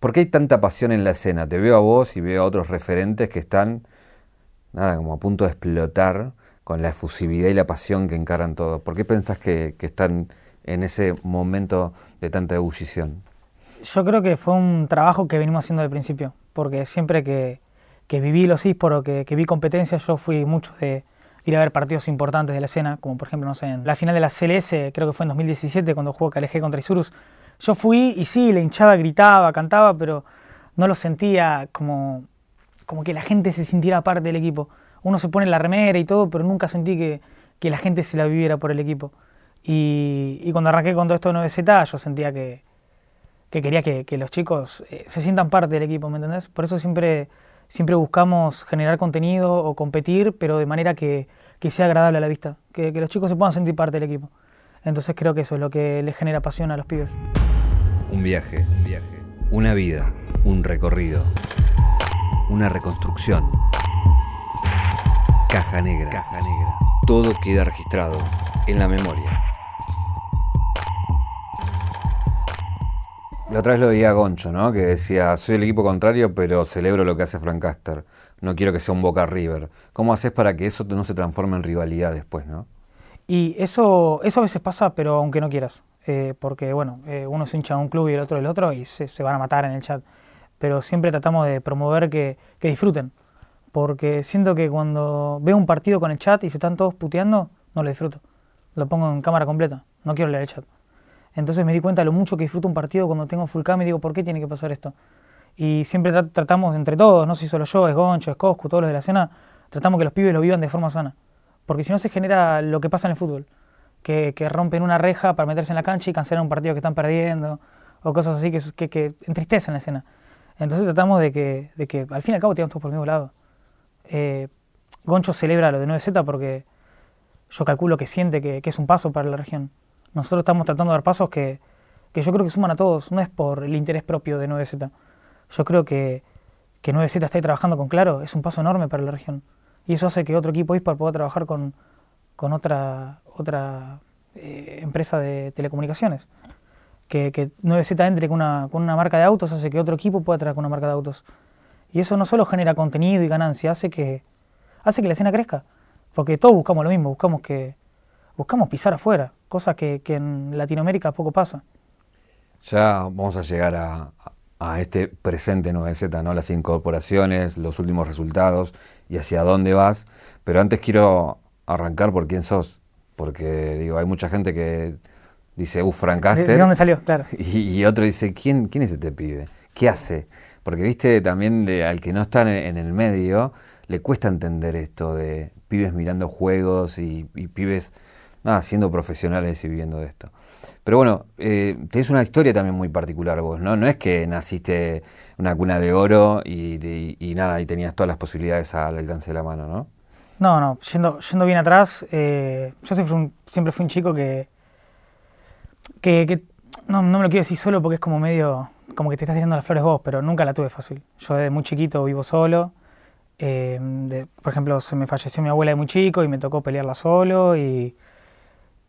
¿Por qué hay tanta pasión en la escena? Te veo a vos y veo a otros referentes que están, nada, como a punto de explotar con la efusividad y la pasión que encaran todo. ¿Por qué pensás que, están en ese momento de tanta ebullición? Yo creo que fue un trabajo que venimos haciendo desde el principio, porque siempre que, que viví los esports o que, vi competencias, yo fui mucho de ir a ver partidos importantes de la escena, como por ejemplo, no sé, en la final de la CLS, creo que fue en 2017, cuando jugó KLG contra Isurus. Yo fui y sí, le hinchaba, gritaba, cantaba, pero no lo sentía como, como que la gente se sintiera parte del equipo. Uno se pone la remera y todo, pero nunca sentí que, que la gente se la viviera por el equipo. Y, y cuando arranqué con todo esto de 9Z, yo sentía que, que quería que, que los chicos eh, se sientan parte del equipo, ¿me entendés? Por eso siempre, siempre buscamos generar contenido o competir, pero de manera que, que sea agradable a la vista, que, que los chicos se puedan sentir parte del equipo. Entonces creo que eso es lo que les genera pasión a los pibes. Un viaje, un viaje, una vida, un recorrido, una reconstrucción. Caja negra, caja negra. Todo queda registrado en la memoria. La otra vez lo veía a Goncho, ¿no? Que decía, soy el equipo contrario, pero celebro lo que hace Frank Caster. No quiero que sea un Boca River. ¿Cómo haces para que eso no se transforme en rivalidad después, no? Y eso, eso a veces pasa, pero aunque no quieras. Eh, porque, bueno, eh, uno se hincha de un club y el otro del otro y se, van a matar en el chat. Pero siempre tratamos de promover que, disfruten. Porque siento que cuando veo un partido con el chat y se están todos puteando, no lo disfruto. Lo pongo en cámara completa. No quiero leer el chat. Entonces me di cuenta de lo mucho que disfruto un partido cuando tengo full cam y digo, ¿por qué tiene que pasar esto? Y siempre tra tratamos entre todos, no sé si solo yo, es Goncho, es Coscu, todos los de la escena, tratamos que los pibes lo vivan de forma sana. Porque si no se genera lo que pasa en el fútbol, que, rompen una reja para meterse en la cancha y cancelar un partido que están perdiendo, o cosas así que, que, entristecen la escena. Entonces tratamos de que, al fin y al cabo tiramos todos por el mismo lado. Eh, Goncho celebra lo de 9Z porque yo calculo que siente que, que, es un paso para la región. Nosotros estamos tratando de dar pasos que, que yo creo que suman a todos, no es por el interés propio de 9Z. Yo creo que, que 9Z está ahí trabajando con Claro, es un paso enorme para la región. Y eso hace que otro equipo ISPAR pueda trabajar con, con otra, otra eh, empresa de telecomunicaciones. Que, que 9Z entre con una, con una marca de autos hace que otro equipo pueda trabajar con una marca de autos. Y eso no solo genera contenido y ganancia, hace que, hace que la escena crezca. Porque todos buscamos lo mismo, buscamos que buscamos pisar afuera, cosa que, que en Latinoamérica poco pasa. Ya vamos a llegar a, a este presente 9Z, ¿no? las incorporaciones, los últimos resultados y hacia dónde vas. Pero antes quiero arrancar por quién sos, porque digo, hay mucha gente que dice, uff, Frank Caster. ¿De, dónde salió? Claro. Y, y, otro dice, ¿quién, ¿quién es este pibe? ¿Qué hace? Porque viste, también al que no está en, en, el medio, le cuesta entender esto de pibes mirando juegos y, y pibes, nada, siendo profesionales y viviendo de esto. Pero bueno, eh, tenés una historia también muy particular vos, ¿no? No es que naciste una cuna de oro y, y, y, nada, y tenías todas las posibilidades al alcance de la mano, ¿no? No, no, yendo, yendo bien atrás, eh, yo siempre fui, un, siempre fui, un, chico que, que, que no, no, me lo quiero decir solo porque es como medio, como que te estás tirando las flores vos, pero nunca la tuve fácil. Yo desde muy chiquito vivo solo, eh, de, por ejemplo, se me falleció mi abuela de muy chico y me tocó pelearla solo y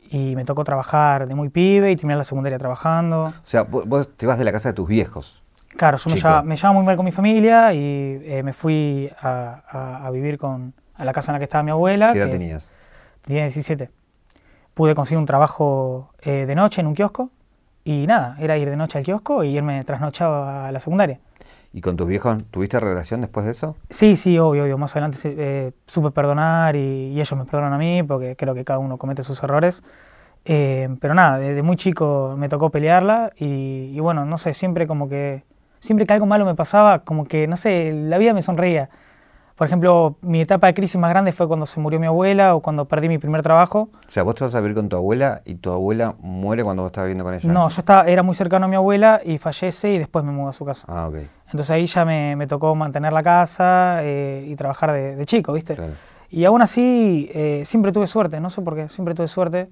y me tocó trabajar de muy pibe y terminar la secundaria trabajando. O sea, vos te vas de la casa de tus viejos. Claro, yo me llevaba, me llevaba, muy mal con mi familia y eh, me fui a, a, a, vivir con, a la casa en la que estaba mi abuela. ¿Qué edad tenías? Tenía 17. Pude conseguir un trabajo eh, de noche en un kiosco y nada, era ir de noche al kiosco y irme trasnochado a la secundaria. ¿Y con tus viejos tuviste relación después de eso? Sí, sí, obvio, obvio. Más adelante eh, supe perdonar y, y, ellos me perdonan a mí porque creo que cada uno comete sus errores. Eh, pero nada, desde muy chico me tocó pelearla y, y, bueno, no sé, siempre como que, siempre que algo malo me pasaba, como que, no sé, la vida me sonreía. Por ejemplo, mi etapa de crisis más grande fue cuando se murió mi abuela o cuando perdí mi primer trabajo. O sea, vos te vas a vivir con tu abuela y tu abuela muere cuando vos estabas viviendo con ella. No, yo estaba, era muy cercano a mi abuela y fallece y después me mudo a su casa. Ah, ok. Entonces ahí ya me, me tocó mantener la casa eh, y trabajar de, de, chico, ¿viste? Claro. Y aún así eh, siempre tuve suerte, no sé por qué, siempre tuve suerte.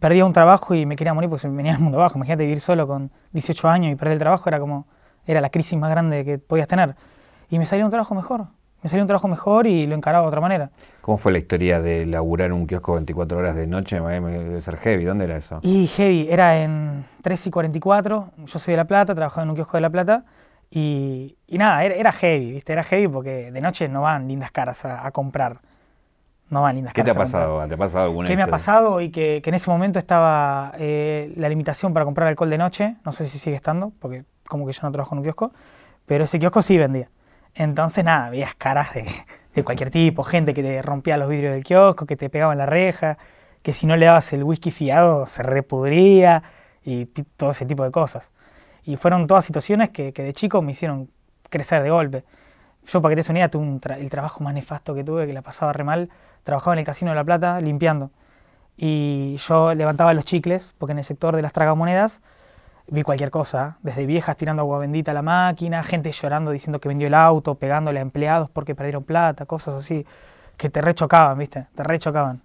Perdía un trabajo y me quería morir porque venía el mundo abajo. Imagínate vivir solo con 18 años y perder el trabajo era como, era la crisis más grande que podías tener. Y me salió un trabajo mejor. Me salió un trabajo mejor y lo encaraba de otra manera. ¿Cómo fue la historia de laburar un kiosco 24 horas de noche? Debe ser heavy. ¿Dónde era eso? Y heavy, era en 3 y 44. Yo soy de La Plata, trabajaba en un kiosco de La Plata. Y, nada, era, heavy, ¿viste? Era heavy porque de noche no van lindas caras a, comprar. No van lindas ¿Qué caras. ¿Qué te ha pasado? ¿Te ha pasado alguna ¿Qué me ha pasado? Y que, en ese momento estaba eh, la limitación para comprar alcohol de noche. No sé si sigue estando, porque como que yo no trabajo en un kiosco. Pero ese kiosco sí vendía. Entonces, nada, veías caras de, cualquier tipo, gente que te rompía los vidrios del kiosco, que te pegaba en la reja, que si no le dabas el whisky fiado se repudría y todo ese tipo de cosas. Y fueron todas situaciones que, de chico me hicieron crecer de golpe. Yo, para que te unida, tuve el trabajo más nefasto que tuve, que la pasaba re mal. Trabajaba en el Casino de La Plata limpiando. Y yo levantaba los chicles, porque en el sector de las tragamonedas vi cualquier cosa, desde viejas tirando agua bendita a la máquina, gente llorando diciendo que vendió el auto, pegándole a empleados porque perdieron plata, cosas así, que te rechocaban, ¿viste? Te rechocaban.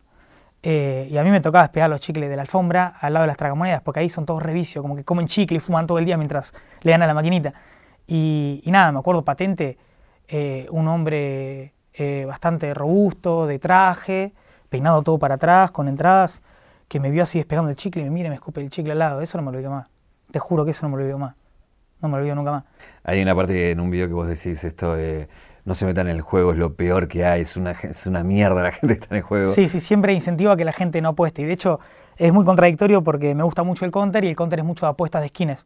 Eh, y a mí me tocaba despegar los chicles de la alfombra al lado de las tragamonedas, porque ahí son todos revicios, como que comen chicle y fuman todo el día mientras le dan a la maquinita. Y, nada, me acuerdo patente, eh, un hombre eh, bastante robusto, de traje, peinado todo para atrás, con entradas, que me vio así despegando el chicle y me mira y me escupe el chicle al lado. Eso no me lo olvido más. Te juro que eso no me lo olvido más. No me lo olvido nunca más. Hay una parte en un video que vos decís esto de no se metan en el juego, es lo peor que hay, es una, es una mierda la gente que está en el juego. Sí, sí, siempre incentiva a que la gente no apueste. Y de hecho es muy contradictorio porque me gusta mucho el counter y el counter es mucho de apuestas de skins.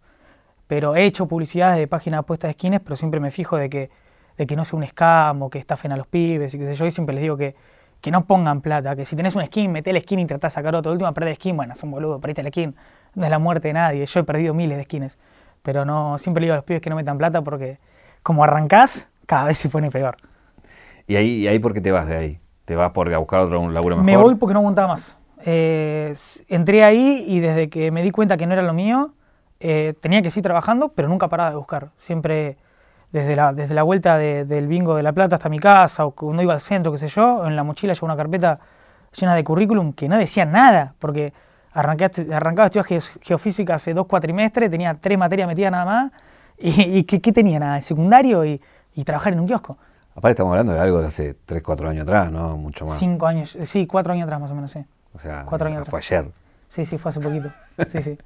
Pero he hecho publicidades de páginas de apuestas de skins, pero siempre me fijo de que, de que no sea un scam o que estafen a los pibes y qué sé yo. Y siempre les digo que, que no pongan plata, que si tenés un skin, meté el skin y tratá de sacar otro. Última perder skin, bueno, es un boludo, perdiste el skin. No es la muerte de nadie. Yo he perdido miles de skins. Pero no, siempre le digo a los pibes que no metan plata porque como arrancás, cada vez se pone peor. ¿Y ahí, ahí por qué te vas de ahí? ¿Te vas por a buscar otro laburo mejor? Me voy porque no aguantaba más. Eh, entré ahí y desde que me di cuenta que no era lo mío, eh, tenía que seguir trabajando, pero nunca paraba de buscar. Siempre desde la, desde la vuelta del bingo de La Plata hasta mi casa, o cuando iba al centro, qué sé yo, en la mochila llevaba una carpeta llena de currículum que no decía nada, porque arranqué, arrancaba estudios geofísica hace dos cuatrimestres, tenía tres materias metidas nada más, y, ¿qué, tenía? Nada, secundario y, y trabajar en un kiosco. Aparte estamos hablando de algo de hace 3, 4 años atrás, ¿no? Mucho más. 5 años, eh, sí, 4 años atrás más o menos, sí. O sea, cuatro años fue ayer. Sí, sí, fue hace poquito. Sí, sí.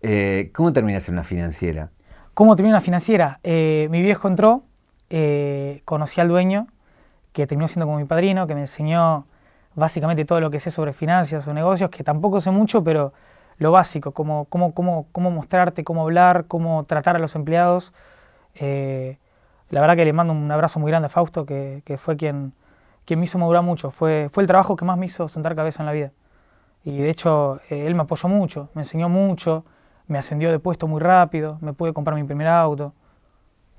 eh, ¿Cómo terminaste en una financiera? ¿Cómo terminé en una financiera? Eh, mi viejo entró, eh, conocí al dueño, que terminó siendo como mi padrino, que me enseñó básicamente todo lo que sé sobre finanzas o negocios, que tampoco sé mucho, pero lo básico, cómo, cómo, cómo, cómo mostrarte, cómo hablar, cómo tratar a los empleados. Eh, la verdad que le mando un abrazo muy grande a Fausto, que, fue quien, quien me hizo madurar mucho. Fue, fue el trabajo que más me hizo sentar cabeza en la vida. Y de hecho, eh, él me apoyó mucho, me enseñó mucho, me ascendió de puesto muy rápido, me pude comprar mi primer auto.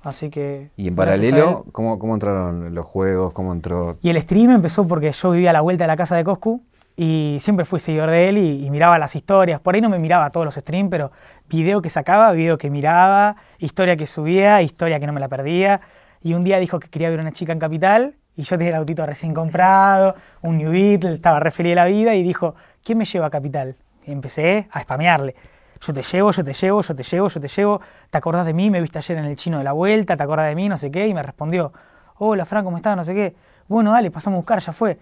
Así que. ¿Y en paralelo, ¿cómo, cómo entraron los juegos? ¿Cómo entró? Y el stream empezó porque yo vivía a la vuelta de la casa de Coscu y siempre fui seguidor de él y, miraba las historias. Por ahí no me miraba todos los streams, pero video que sacaba, video que miraba, historia que subía, historia que no me la perdía. Y un día dijo que quería ver una chica en Capital y yo tenía el autito recién comprado, un New Beetle, estaba re feliz de la vida y dijo, ¿quién me lleva a Capital? Y empecé a spamearle. Yo te llevo, yo te llevo, yo te llevo, yo te llevo. ¿Te acordás de mí? Me viste ayer en el chino de la vuelta, ¿te acordás de mí? No sé qué. Y me respondió, hola Fran, ¿cómo estás? No sé qué. Bueno, dale, pasamos a buscar, ya fue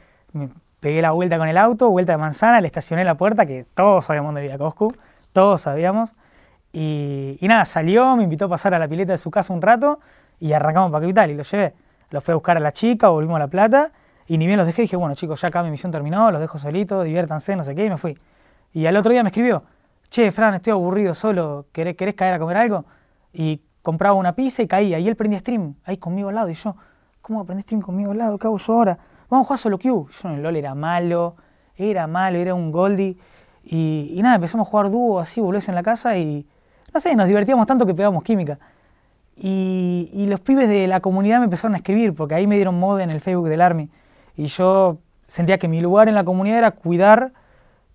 pegué la vuelta con el auto, vuelta de manzana, le estacioné la puerta, que todos sabíamos dónde vivía Coscu, todos sabíamos. Y, nada, salió, me invitó a pasar a la pileta de su casa un rato y arrancamos para Capital y lo llevé. Lo fui a buscar a la chica, volvimos a La Plata y ni bien los dejé, dije, bueno chicos, ya acá mi misión terminó, los dejo solitos, diviértanse, no sé qué, y me fui. Y al otro día me escribió, che, Fran, estoy aburrido solo, ¿querés, querés caer a comer algo? Y compraba una pizza y caía, y él prendía stream, ahí conmigo al lado, y yo, ¿cómo aprendí stream conmigo al lado? ¿Qué hago yo ahora? vamos a jugar solo Q. Yo en LOL era malo, era malo, era un Goldie. Y, nada, empezamos a jugar dúo así, volvés en la casa y no sé, nos divertíamos tanto que pegábamos química. Y, los pibes de la comunidad me empezaron a escribir, porque ahí me dieron mod en el Facebook del Army. Y yo sentía que mi lugar en la comunidad era cuidar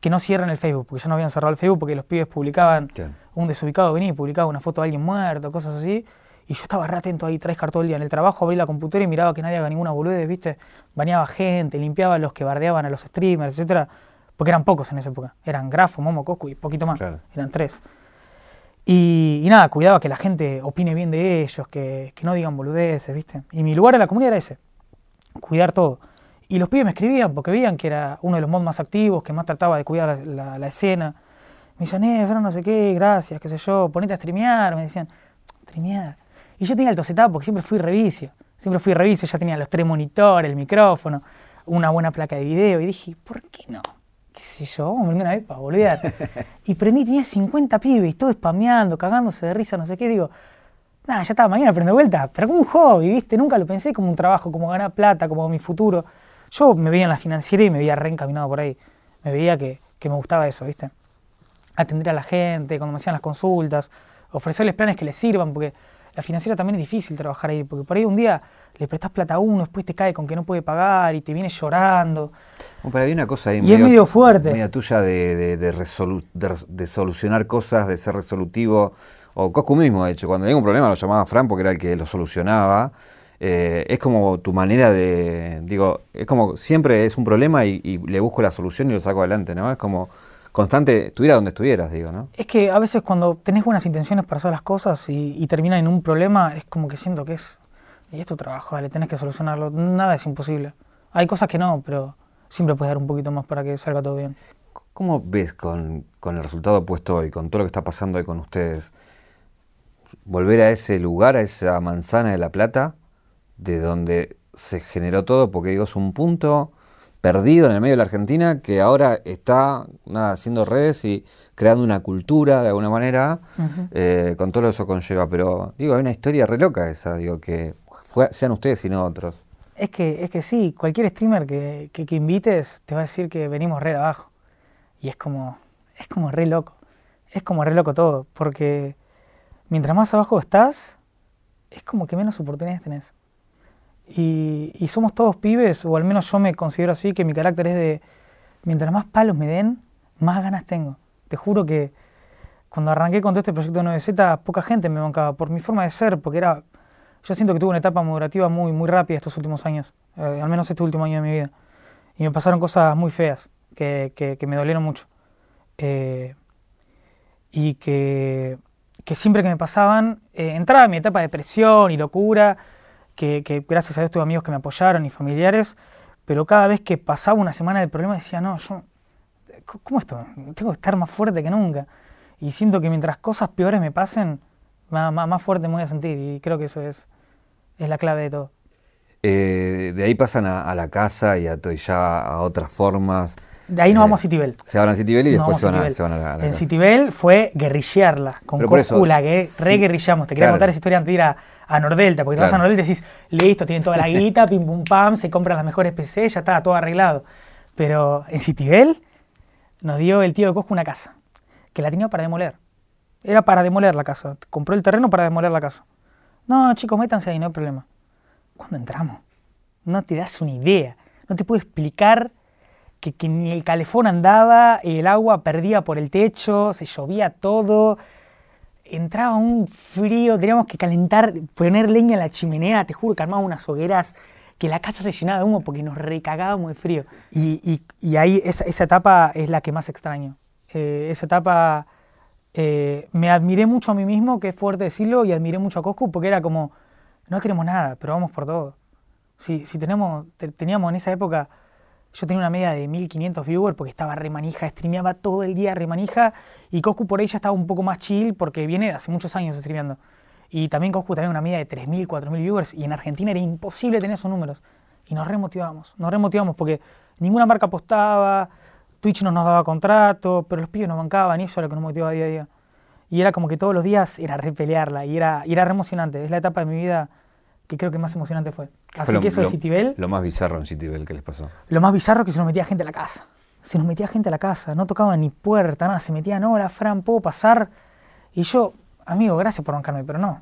que no cierren el Facebook, porque ya no habían cerrado el Facebook porque los pibes publicaban, un desubicado venía y publicaba una foto de alguien muerto, cosas así. Y yo estaba re atento ahí, tres todo el día en el trabajo, abrí la computadora y miraba que nadie haga ninguna boludez, ¿viste? Bañaba gente, limpiaba a los que bardeaban a los streamers, etcétera. Porque eran pocos en esa época. Eran Grafo, Momo, Coscu y poquito más. Eran tres. Y, nada, cuidaba que la gente opine bien de ellos, que, no digan boludeces, ¿viste? Y mi lugar en la comunidad era ese. cuidar todo. Y los pibes me escribían porque veían que era uno de los mods más activos, que más trataba de cuidar la, la, escena. Me decían, eh, Fran, no sé qué, gracias, qué sé yo, ponete a streamear. Me decían, streamear. Y yo tenía el tosetado porque siempre fui revicio. Siempre fui revicio, ya tenía los tres monitores, el micrófono, una buena placa de video. Y dije, ¿por qué no? qué sé yo, vamos a prender una vez para volver. y prendí, tenía 50 pibes, todo spameando, cagándose de risa, no sé qué. Digo, nada, ya estaba, mañana prendo vuelta. Pero como un hobby, ¿viste? Nunca lo pensé como un trabajo, como ganar plata, como mi futuro. Yo me veía en la financiera y me veía reencaminado por ahí. Me veía que, que me gustaba eso, ¿viste? Atender a la gente, cuando me hacían las consultas, ofrecerles planes que les sirvan, porque la financiera también es difícil trabajar ahí, porque por ahí un día le prestas plata a uno, después te cae con que no puede pagar y te viene llorando. pero hay una cosa ahí y es medio fuerte. Media tuya de, de, de, solucionar cosas, de ser resolutivo. O Coscu mismo, de hecho, cuando tenía un problema lo llamaba Fran porque era el que lo solucionaba. Eh, es como tu manera de, digo, es como siempre es un problema y, y, le busco la solución y lo saco adelante, ¿no? Es como constante, estuviera donde estuvieras, digo, ¿no? Es que a veces cuando tenés buenas intenciones para hacer las cosas y, y terminan en un problema, es como que siento que es y es tu trabajo, dale, tenés que solucionarlo. Nada es imposible. Hay cosas que no, pero siempre puedes dar un poquito más para que salga todo bien. ¿Cómo ves con, el resultado puesto hoy, con todo lo que está pasando hoy con ustedes, volver a ese lugar, a esa manzana de la plata, de donde se generó todo, porque digo, es un punto perdido en el medio de la Argentina que ahora está nada, haciendo redes y creando una cultura de alguna manera, eh, con todo eso conlleva. Pero digo, hay una historia re loca esa, digo, que sean ustedes y no otros. Es que, es que sí, cualquier streamer que, que, invites te va a decir que venimos re de abajo. Y es como, es como re loco. Es como re loco todo, porque mientras más abajo estás, es como que menos oportunidades tenés. Y, somos todos pibes, o al menos yo me considero así, que mi carácter es de, mientras más palos me den, más ganas tengo. Te juro que cuando arranqué con todo este proyecto de 9Z, poca gente me bancaba por mi forma de ser, porque era yo siento que tuve una etapa moderativa muy, muy rápida estos últimos años, eh, al menos este último año de mi vida. Y me pasaron cosas muy feas que, que, me dolieron mucho. Eh, y que, que, siempre que me pasaban, eh, entraba en mi etapa de depresión y locura, que, que, gracias a Dios tuve amigos que me apoyaron y familiares, pero cada vez que pasaba una semana del problema decía, no, yo, ¿cómo esto? Tengo que estar más fuerte que nunca. Y siento que mientras cosas peores me pasen, más, más, fuerte me voy a sentir y creo que eso es, es la clave de todo. Eh, de ahí pasan a, la casa y a, ya a otras formas. De ahí nos vamos a Citibel. Se van a Citibel y después se van, a, se van, a, la, En Citibel fue guerrillearla, con Coscula, que re guerrillamos. Te quería contar esa historia antes de ir a, Nordelta, porque te vas a Nordelta y decís, listo, tienen toda la guita, pim pum pam, se compran las mejores PC, ya está todo arreglado. Pero en Citibel nos dio el tío de Cosco una casa, que la tenía para demoler. Era para demoler la casa. Compró el terreno para demoler la casa. No, chicos, métanse ahí, no hay problema. ¿Cuándo entramos? No te das una idea. No te puedo explicar que, ni el calefón andaba, el agua perdía por el techo, se llovía todo. Entraba un frío, teníamos que calentar, poner leña en la chimenea. Te juro que armaba unas hogueras que la casa se llenaba de humo porque nos recagábamos de frío. Y, ahí esa, etapa es la que más extraño. Eh, esa etapa eh, me admiré mucho a mí mismo, que es fuerte decirlo, y admiré mucho a Coscu porque era como, no tenemos nada, pero vamos por todo. Si, si tenemos, teníamos en esa época, yo tenía una media de 1500 viewers porque estaba remanija, streameaba todo el día remanija, y Coscu por ahí ya estaba un poco más chill porque viene hace muchos años streameando. Y también Coscu tenía una media de 3000, 4000 viewers, y en Argentina era imposible tener esos números. Y nos remotivamos, nos remotivamos porque ninguna marca apostaba, Twitch no nos daba contrato, pero los pibes nos bancaban y eso era lo que nos motivaba día a día. Y era como que todos los días era repelearla y era, y era re emocionante. Es la etapa de mi vida que creo que más emocionante fue. Así que eso de Citibel. Lo más bizarro en Citibel que les pasó. Lo más bizarro es que se nos metía gente a la casa. Se nos metía gente a la casa, no tocaban ni puerta, nada. Se metían, hola, Fran, ¿puedo pasar? Y yo, amigo, gracias por bancarme, pero no.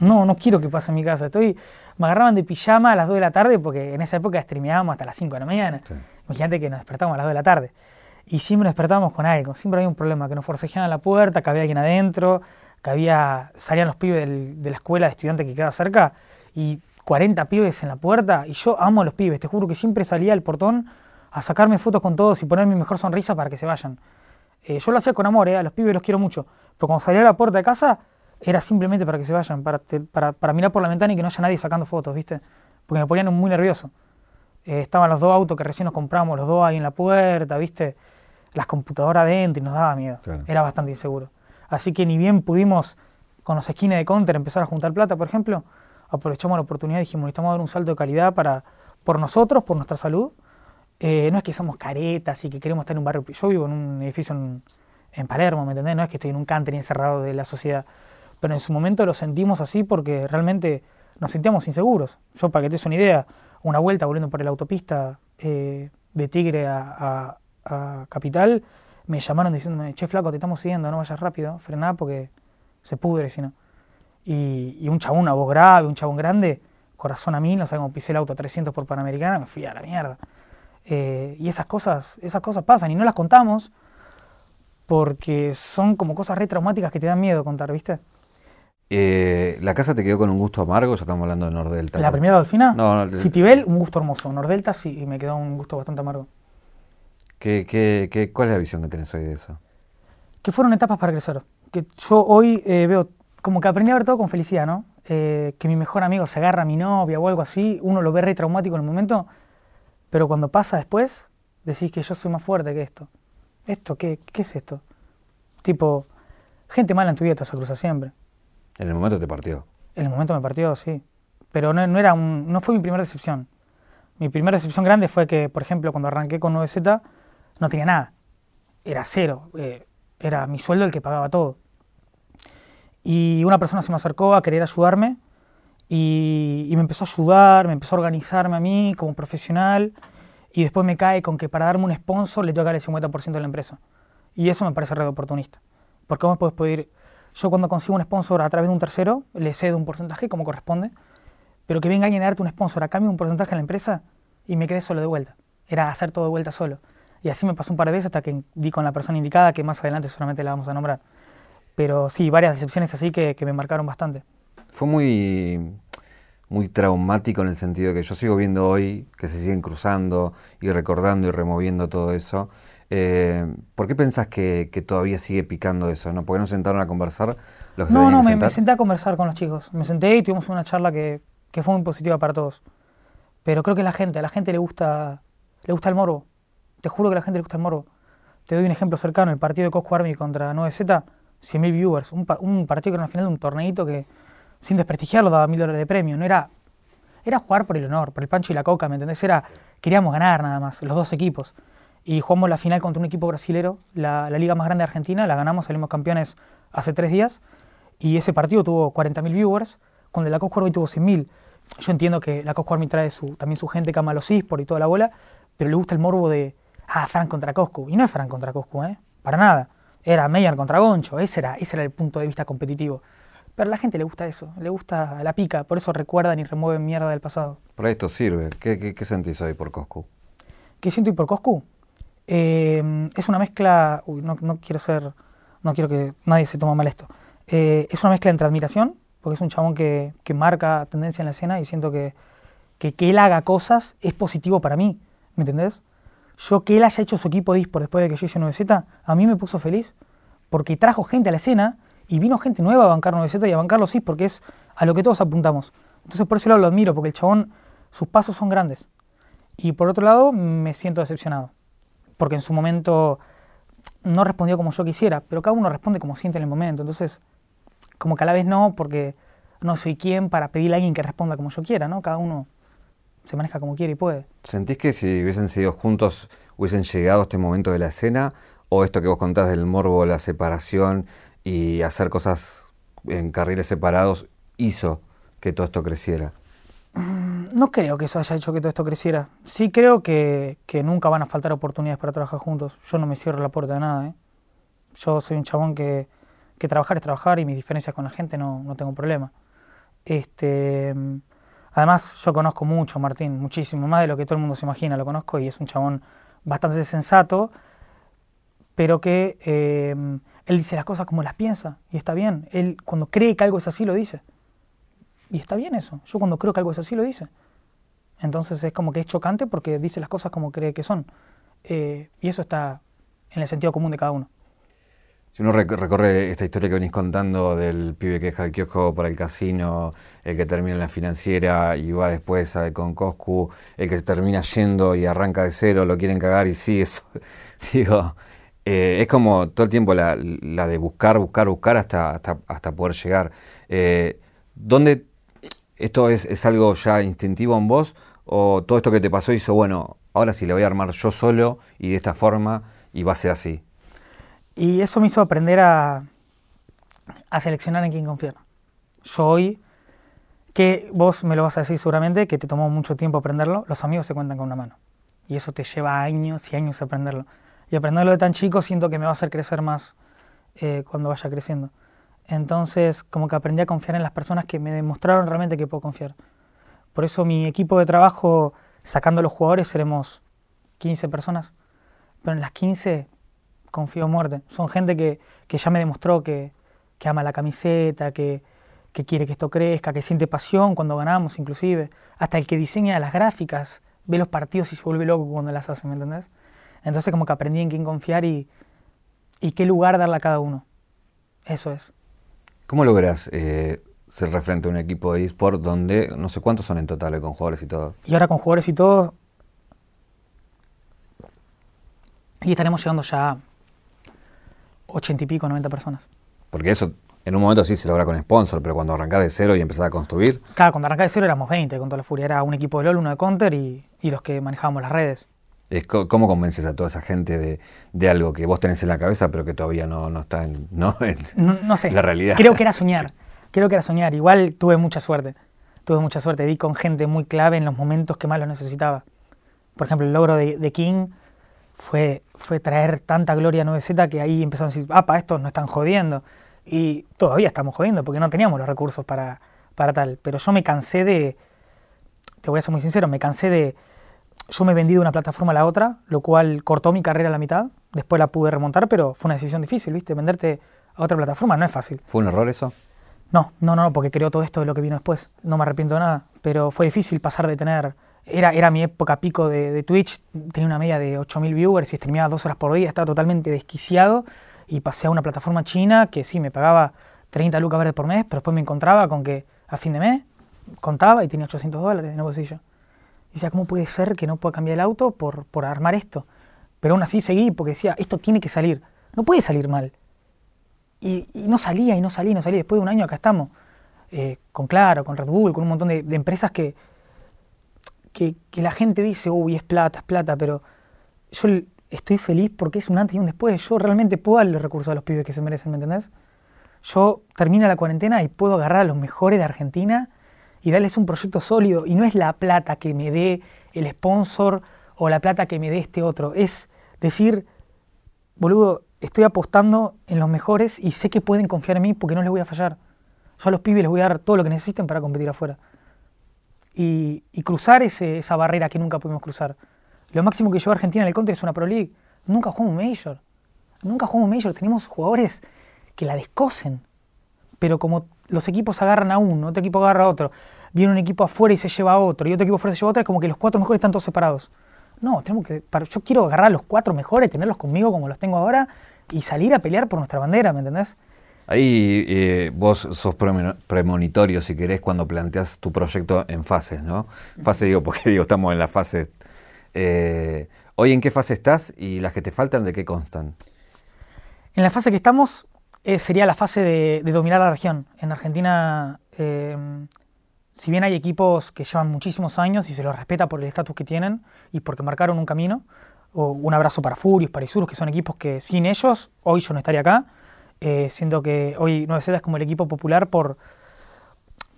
No, no quiero que pase en mi casa. Estoy, me agarraban de pijama a las 2 de la tarde porque en esa época streameábamos hasta las 5 de la mañana. Imagínate que nos despertábamos a las 2 de la tarde. Y siempre nos despertábamos con algo, siempre había un problema, que nos forcejeaban la puerta, que había alguien adentro, que había, salían los pibes de la escuela de estudiantes que queda cerca y 40 pibes en la puerta. Y yo amo a los pibes, te juro que siempre salía al portón a sacarme fotos con todos y poner mi mejor sonrisa para que se vayan. Eh, yo lo hacía con amor, eh, a los pibes los quiero mucho, pero cuando salía a la puerta de casa era simplemente para que se vayan, para, para, para mirar por la ventana y que no haya nadie sacando fotos, ¿viste? Porque me ponían muy nervioso. Eh, estaban los dos autos que recién nos compramos, los dos ahí en la puerta, ¿viste? Las computadoras adentro y nos daba miedo. Era bastante inseguro. Así que ni bien pudimos con los skins de Counter empezar a juntar plata, por ejemplo, aprovechamos la oportunidad y dijimos, necesitamos dar un salto de calidad para, por nosotros, por nuestra salud. Eh, no es que somos caretas y que queremos estar en un barrio. Yo vivo en un edificio en, Palermo, ¿me entendés? No es que estoy en un country encerrado de la sociedad. Pero en su momento lo sentimos así porque realmente nos sentíamos inseguros. Yo, para que te des una idea, una vuelta volviendo por la autopista eh, de Tigre a, Capital, me llamaron diciéndome, che, flaco, te estamos siguiendo, no vayas rápido, frená porque se pudre si no. Y, un chabón, una voz grave, un chabón grande, corazón a mí, no sé cómo pisé el auto a 300 por Panamericana, me fui a la mierda. Eh, y esas cosas, esas cosas pasan y no las contamos porque son como cosas re traumáticas que te dan miedo contar, ¿viste? Eh, ¿La casa te quedó con un gusto amargo? Ya estamos hablando de Nordelta. ¿La primera Dolfina? No, no. Citibel, un gusto hermoso. Nordelta sí, me quedó un gusto bastante amargo. ¿Qué, qué, qué, cuál es la visión que tenés hoy de eso? Que fueron etapas para crecer. Que yo hoy eh, veo, como que aprendí a ver todo con felicidad, ¿no? Eh, que mi mejor amigo se agarra a mi novia o algo así, uno lo ve re traumático en el momento, pero cuando pasa después, decís que yo soy más fuerte que esto. ¿Esto qué, qué es esto? Tipo, gente mala en tu vida te cruza siempre. En el momento te partió. En el momento me partió, sí. Pero no, no, era un, no fue mi primera decepción. Mi primera decepción grande fue que, por ejemplo, cuando arranqué con 9Z, no tenía nada. Era cero. Eh, era mi sueldo el que pagaba todo. Y una persona se me acercó a querer ayudarme y, me empezó a ayudar, me empezó a organizarme a mí como profesional y después me cae con que para darme un sponsor le dar el 50% de la empresa. Y eso me parece red oportunista. Porque vos puedes pedir yo cuando consigo un sponsor a través de un tercero, le cedo un porcentaje como corresponde, pero que venga alguien a darte un sponsor a cambio de un porcentaje en la empresa y me quedé solo de vuelta. Era hacer todo de vuelta solo. Y así me pasó un par de veces hasta que di con la persona indicada, que más adelante solamente la vamos a nombrar. Pero sí, varias decepciones así que, que me marcaron bastante. Fue muy, muy traumático en el sentido que yo sigo viendo hoy que se siguen cruzando y recordando y removiendo todo eso. Eh, ¿Por qué pensás que, todavía sigue picando eso? ¿no? ¿Por qué no sentaron a conversar? Los no, no, me, senté a conversar con los chicos. Me senté y tuvimos una charla que, fue muy positiva para todos. Pero creo que la gente, a la gente le gusta, le gusta el morbo. Te juro que a la gente le gusta el morbo. Te doy un ejemplo cercano, el partido de Cosco Army contra 9Z, 100.000 viewers. Un, partido que era una final de un torneito que, sin desprestigiarlo, daba mil dólares de premio. No era, era jugar por el honor, por el pancho y la coca, ¿me entendés? Era, queríamos ganar nada más, los dos equipos y jugamos la final contra un equipo brasilero, la, liga más grande de Argentina, la ganamos, salimos campeones hace tres días, y ese partido tuvo 40.000 viewers, cuando la Army tuvo 100.000. Yo entiendo que la Army trae su, también su gente que ama los eSports y toda la bola, pero le gusta el morbo de, ah, Frank contra Cosco. Y no es Frank contra Cosco, ¿eh? Para nada. Era Meyer contra Goncho, ese era, ese era el punto de vista competitivo. Pero a la gente le gusta eso, le gusta la pica, por eso recuerdan y remueven mierda del pasado. Para esto sirve. ¿Qué, qué, sentís hoy por Cosco? ¿Qué siento hoy por Cosco? Eh, es una mezcla, uy, no, quiero ser, no quiero que nadie se tome mal esto. Eh, es una mezcla entre admiración, porque es un chabón que, marca tendencia en la escena y siento que, que, él haga cosas es positivo para mí, ¿me entendés? Yo que él haya hecho su equipo dispo después de que yo hice 9Z, a mí me puso feliz, porque trajo gente a la escena y vino gente nueva a bancar 9Z y a bancar los porque es a lo que todos apuntamos. Entonces por eso lo admiro, porque el chabón, sus pasos son grandes. Y por otro lado, me siento decepcionado porque en su momento no respondió como yo quisiera, pero cada uno responde como siente en el momento. Entonces, como que a la vez no, porque no soy quien para pedirle a alguien que responda como yo quiera, ¿no? Cada uno se maneja como quiere y puede. ¿Sentís que si hubiesen sido juntos hubiesen llegado a este momento de la escena? ¿O esto que vos contás del morbo, la separación y hacer cosas en carriles separados hizo que todo esto creciera? no creo que eso haya hecho que todo esto creciera. Sí creo que, nunca van a faltar oportunidades para trabajar juntos. Yo no me cierro la puerta de nada. ¿eh? Yo soy un chabón que, trabajar es trabajar y mis diferencias con la gente no, no tengo problema. Este, además, yo conozco mucho Martín, muchísimo, más de lo que todo el mundo se imagina, lo conozco y es un chabón bastante sensato, pero que eh, él dice las cosas como las piensa y está bien. Él cuando cree que algo es así lo dice. Y está bien eso. Yo cuando creo que algo es así lo dice. Entonces es como que es chocante porque dice las cosas como cree que son. Eh, y eso está en el sentido común de cada uno. Si uno recorre esta historia que venís contando del pibe que deja el kiosco para el casino, el que termina en la financiera y va después a, con Coscu, el que se termina yendo y arranca de cero, lo quieren cagar y sigue eso. Digo, eh, es como todo el tiempo la, de buscar, buscar, buscar hasta, hasta, poder llegar. Eh, ¿Dónde esto es, es, algo ya instintivo en vos o todo esto que te pasó hizo, bueno, ahora sí le voy a armar yo solo y de esta forma y va a ser así? Y eso me hizo aprender a, a seleccionar en quién confiar. Yo hoy, que vos me lo vas a decir seguramente, que te tomó mucho tiempo aprenderlo, los amigos se cuentan con una mano. Y eso te lleva años y años aprenderlo. Y aprenderlo de tan chico siento que me va a hacer crecer más eh, cuando vaya creciendo. Entonces, como que aprendí a confiar en las personas que me demostraron realmente que puedo confiar. Por eso mi equipo de trabajo, sacando los jugadores, seremos 15 personas. Pero en las 15 confío a muerte. Son gente que, ya me demostró que, ama la camiseta, que, quiere que esto crezca, que siente pasión cuando ganamos inclusive. Hasta el que diseña las gráficas, ve los partidos y se vuelve loco cuando las hace, ¿me entendés? Entonces como que aprendí en quién confiar y, y qué lugar darle a cada uno. Eso es. ¿Cómo logras eh, ser referente a un equipo de eSport donde no sé cuántos son en total con jugadores y todo? Y ahora con jugadores y todo. Y estaremos llegando ya 80 y pico, 90 personas. Porque eso en un momento sí se logra con sponsor, pero cuando arrancás de cero y empezás a construir. Claro, cuando arrancás de cero éramos 20 con toda la furia. Era un equipo de LOL, uno de Counter y, los que manejábamos las redes. ¿Cómo convences a toda esa gente de, algo que vos tenés en la cabeza, pero que todavía no, no está en, ¿no? no, sé. la realidad? Creo que era soñar. Creo que era soñar. Igual tuve mucha suerte. Tuve mucha suerte. Di con gente muy clave en los momentos que más lo necesitaba. Por ejemplo, el logro de, de King fue, fue traer tanta gloria a 9Z que ahí empezaron a decir, ah, para estos no están jodiendo. Y todavía estamos jodiendo porque no teníamos los recursos para, para tal. Pero yo me cansé de, te voy a ser muy sincero, me cansé de, yo me vendí de una plataforma a la otra, lo cual cortó mi carrera a la mitad. Después la pude remontar, pero fue una decisión difícil, ¿viste? Venderte a otra plataforma no es fácil. ¿Fue un error eso? No, no, no, porque creo todo esto de lo que vino después. No me arrepiento de nada. Pero fue difícil pasar de tener era, era mi época pico de, Twitch, tenía una media de 8.000 viewers y streameaba dos horas por día, estaba totalmente desquiciado y pasé a una plataforma china que sí, me pagaba 30 lucas verdes por mes, pero después me encontraba con que a fin de mes contaba y tenía 800 dólares en el bolsillo. Y decía, ¿cómo puede ser que no pueda cambiar el auto por, por armar esto? Pero aún así seguí porque decía, esto tiene que salir, no puede salir mal. Y, no salía y no salía y no salía. Después de un año acá estamos, eh, con Claro, con Red Bull, con un montón de empresas que, que, la gente dice, uy, es plata, es plata, pero yo estoy feliz porque es un antes y un después. Yo realmente puedo darle recursos a los pibes que se merecen, ¿me entendés? Yo termino la cuarentena y puedo agarrar a los mejores de Argentina y darles un proyecto sólido. Y no es la plata que me dé el sponsor o la plata que me dé este otro. Es decir, boludo, estoy apostando en los mejores y sé que pueden confiar en mí porque no les voy a fallar. Yo a los pibes les voy a dar todo lo que necesiten para competir afuera y, cruzar esa barrera que nunca pudimos cruzar. Lo máximo que llegó Argentina en el Counter es una Pro League. Nunca jugamos un Major. Nunca jugamos un Major. Tenemos jugadores que la descosen. Pero como los equipos agarran a uno, otro equipo agarra a otro, viene un equipo afuera y se lleva a otro, y otro equipo afuera se lleva a otro, es como que los cuatro mejores están todos separados. No, tenemos que, yo quiero agarrar a los cuatro mejores, tenerlos conmigo como los tengo ahora, y salir a pelear por nuestra bandera, ¿me entendés? Ahí eh, vos sos premonitorio, si querés, cuando planteas tu proyecto en fases, ¿no? Fase digo, porque digo, estamos en la fase... Eh, ¿Hoy en qué fase estás y las que te faltan de qué constan? En la fase que estamos eh, sería la fase de, dominar la región. En Argentina, si bien hay equipos que llevan muchísimos años y se los respeta por el estatus que tienen y porque marcaron un camino, o un abrazo para Furios, para Isurus, que son equipos que sin ellos hoy yo no estaría acá, eh, siento que hoy 9Z es como el equipo popular por,